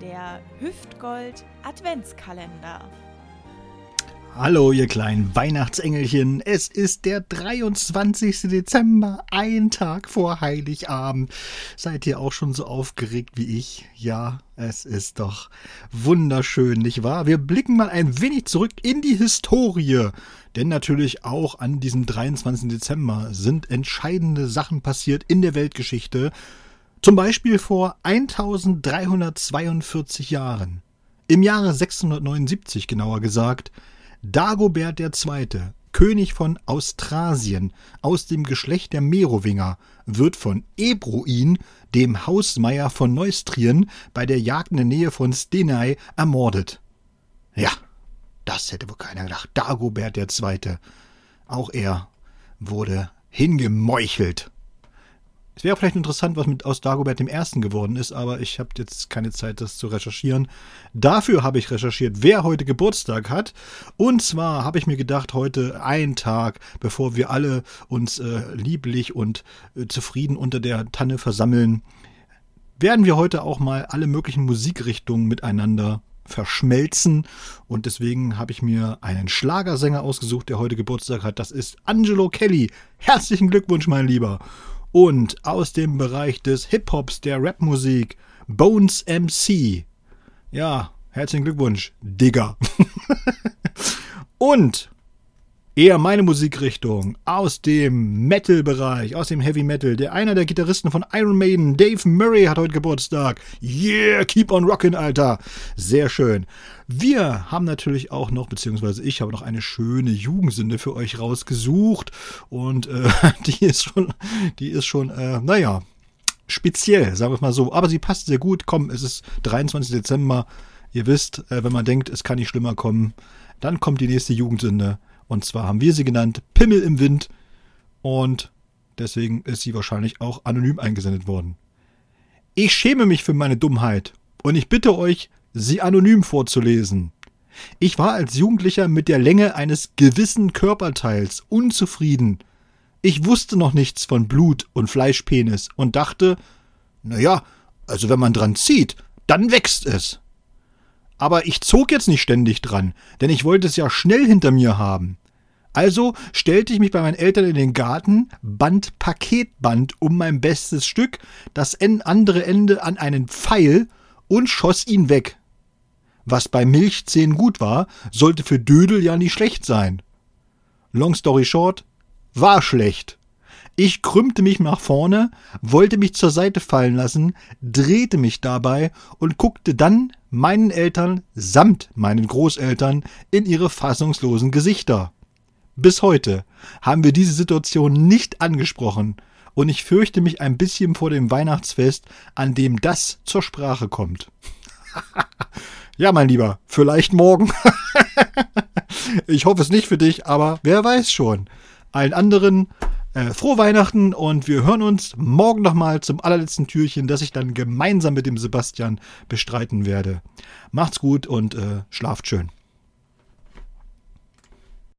der Hüftgold Adventskalender. Hallo, ihr kleinen Weihnachtsengelchen. Es ist der 23. Dezember, ein Tag vor Heiligabend. Seid ihr auch schon so aufgeregt wie ich? Ja, es ist doch wunderschön, nicht wahr? Wir blicken mal ein wenig zurück in die Historie. Denn natürlich auch an diesem 23. Dezember sind entscheidende Sachen passiert in der Weltgeschichte. Zum Beispiel vor 1342 Jahren. Im Jahre 679 genauer gesagt, Dagobert II., König von Austrasien, aus dem Geschlecht der Merowinger, wird von Ebroin, dem Hausmeier von Neustrien, bei der Jagd in der Nähe von Stenai ermordet. Ja, das hätte wohl keiner gedacht. Dagobert II. Auch er wurde hingemeuchelt. Es wäre vielleicht interessant, was mit aus Dagobert dem Ersten geworden ist, aber ich habe jetzt keine Zeit, das zu recherchieren. Dafür habe ich recherchiert, wer heute Geburtstag hat. Und zwar habe ich mir gedacht, heute ein Tag, bevor wir alle uns äh, lieblich und äh, zufrieden unter der Tanne versammeln, werden wir heute auch mal alle möglichen Musikrichtungen miteinander verschmelzen. Und deswegen habe ich mir einen Schlagersänger ausgesucht, der heute Geburtstag hat. Das ist Angelo Kelly. Herzlichen Glückwunsch, mein Lieber und aus dem Bereich des Hip-Hops, der Rapmusik, Bones MC. Ja, herzlichen Glückwunsch, Digger. und eher meine Musikrichtung aus dem Metal-Bereich, aus dem Heavy Metal. Der einer der Gitarristen von Iron Maiden, Dave Murray, hat heute Geburtstag. Yeah, keep on rockin', Alter. Sehr schön. Wir haben natürlich auch noch, beziehungsweise ich habe noch eine schöne Jugendsünde für euch rausgesucht. Und äh, die ist schon, die ist schon, äh, naja, speziell, sagen wir es mal so. Aber sie passt sehr gut. Komm, es ist 23. Dezember. Ihr wisst, äh, wenn man denkt, es kann nicht schlimmer kommen, dann kommt die nächste Jugendsünde. Und zwar haben wir sie genannt Pimmel im Wind. Und deswegen ist sie wahrscheinlich auch anonym eingesendet worden. Ich schäme mich für meine Dummheit und ich bitte euch, sie anonym vorzulesen. Ich war als Jugendlicher mit der Länge eines gewissen Körperteils unzufrieden. Ich wusste noch nichts von Blut und Fleischpenis und dachte, na ja, also wenn man dran zieht, dann wächst es. Aber ich zog jetzt nicht ständig dran, denn ich wollte es ja schnell hinter mir haben. Also stellte ich mich bei meinen Eltern in den Garten, band Paketband um mein bestes Stück, das andere Ende an einen Pfeil und schoss ihn weg. Was bei Milchzähnen gut war, sollte für Dödel ja nicht schlecht sein. Long story short, war schlecht. Ich krümmte mich nach vorne, wollte mich zur Seite fallen lassen, drehte mich dabei und guckte dann meinen Eltern samt meinen Großeltern in ihre fassungslosen Gesichter. Bis heute haben wir diese Situation nicht angesprochen und ich fürchte mich ein bisschen vor dem Weihnachtsfest, an dem das zur Sprache kommt. ja, mein Lieber, vielleicht morgen. ich hoffe es nicht für dich, aber wer weiß schon. Allen anderen äh, frohe Weihnachten und wir hören uns morgen nochmal zum allerletzten Türchen, das ich dann gemeinsam mit dem Sebastian bestreiten werde. Macht's gut und äh, schlaft schön.